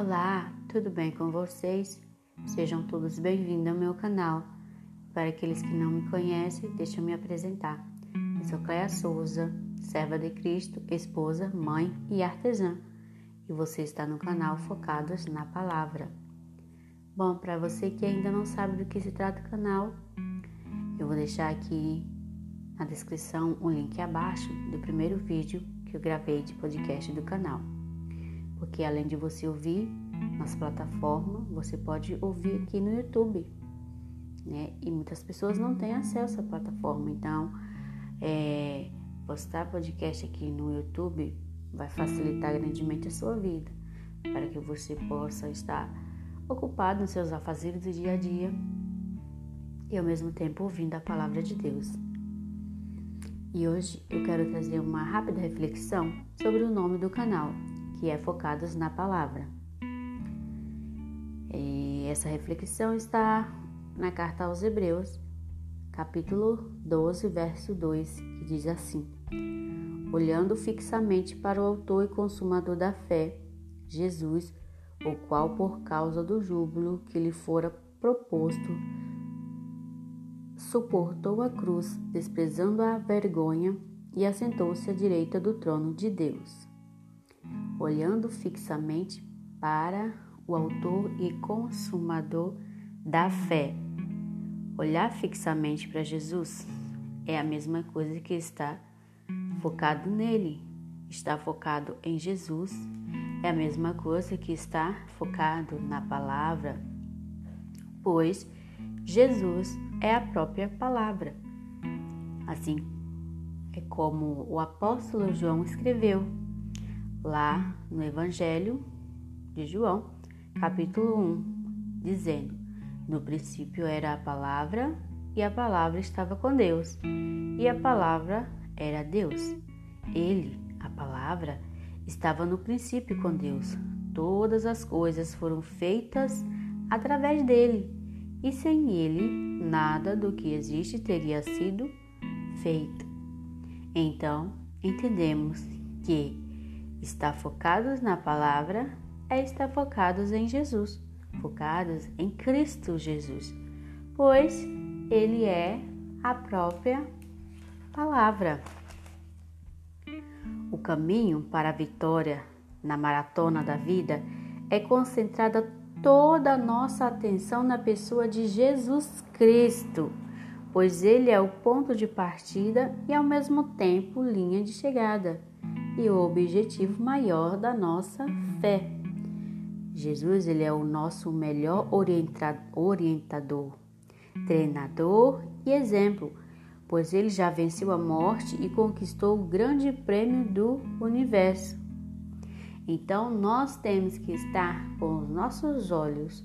Olá, tudo bem com vocês? Sejam todos bem-vindos ao meu canal. Para aqueles que não me conhecem, deixa eu me apresentar. Eu sou Cléa Souza, serva de Cristo, esposa, mãe e artesã. E você está no canal Focados na Palavra. Bom, para você que ainda não sabe do que se trata o canal, eu vou deixar aqui na descrição o um link abaixo do primeiro vídeo que eu gravei de podcast do canal porque além de você ouvir nas plataformas, você pode ouvir aqui no YouTube, né? E muitas pessoas não têm acesso à plataforma, então é, postar podcast aqui no YouTube vai facilitar grandemente a sua vida, para que você possa estar ocupado nos seus afazeres do dia a dia e ao mesmo tempo ouvindo a palavra de Deus. E hoje eu quero trazer uma rápida reflexão sobre o nome do canal, que é focados na palavra. E essa reflexão está na carta aos Hebreus, capítulo 12, verso 2, que diz assim: Olhando fixamente para o Autor e Consumador da fé, Jesus, o qual, por causa do júbilo que lhe fora proposto, suportou a cruz, desprezando a vergonha, e assentou-se à direita do trono de Deus olhando fixamente para o Autor e Consumador da fé. Olhar fixamente para Jesus é a mesma coisa que estar focado nele. Estar focado em Jesus é a mesma coisa que estar focado na palavra, pois Jesus é a própria palavra. Assim é como o apóstolo João escreveu lá no Evangelho de João, capítulo 1, dizendo: No princípio era a palavra, e a palavra estava com Deus, e a palavra era Deus. Ele, a palavra, estava no princípio com Deus. Todas as coisas foram feitas através dele, e sem ele, nada do que existe teria sido feito. Então, entendemos que Estar focados na palavra é estar focados em Jesus, focados em Cristo Jesus, pois Ele é a própria palavra. O caminho para a vitória na maratona da vida é concentrada toda a nossa atenção na pessoa de Jesus Cristo, pois Ele é o ponto de partida e ao mesmo tempo linha de chegada e o objetivo maior da nossa fé. Jesus ele é o nosso melhor orientador, treinador e exemplo, pois ele já venceu a morte e conquistou o grande prêmio do universo. Então nós temos que estar com os nossos olhos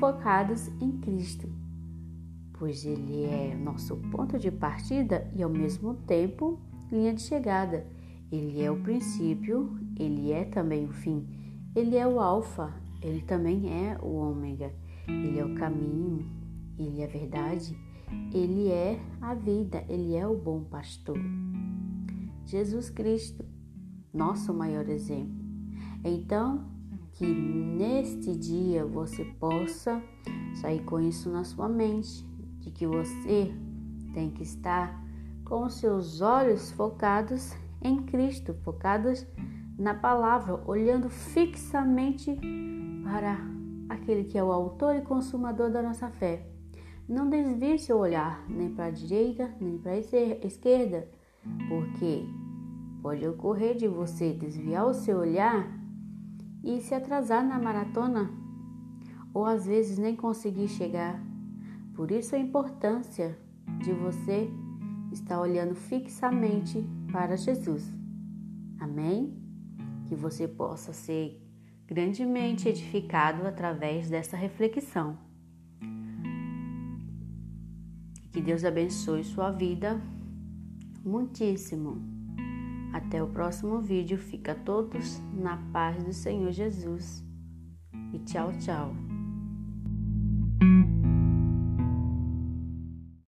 focados em Cristo, pois ele é nosso ponto de partida e ao mesmo tempo linha de chegada. Ele é o princípio, ele é também o fim. Ele é o alfa, ele também é o ômega. Ele é o caminho, ele é a verdade, ele é a vida, ele é o bom pastor. Jesus Cristo, nosso maior exemplo. Então, que neste dia você possa sair com isso na sua mente, de que você tem que estar com seus olhos focados em Cristo, focados na palavra, olhando fixamente para aquele que é o autor e consumador da nossa fé. Não desvie seu olhar nem para a direita nem para a esquerda, porque pode ocorrer de você desviar o seu olhar e se atrasar na maratona, ou às vezes nem conseguir chegar. Por isso a importância de você estar olhando fixamente para Jesus. Amém? Que você possa ser grandemente edificado através dessa reflexão. Que Deus abençoe sua vida muitíssimo. Até o próximo vídeo. Fica todos na paz do Senhor Jesus. E tchau, tchau.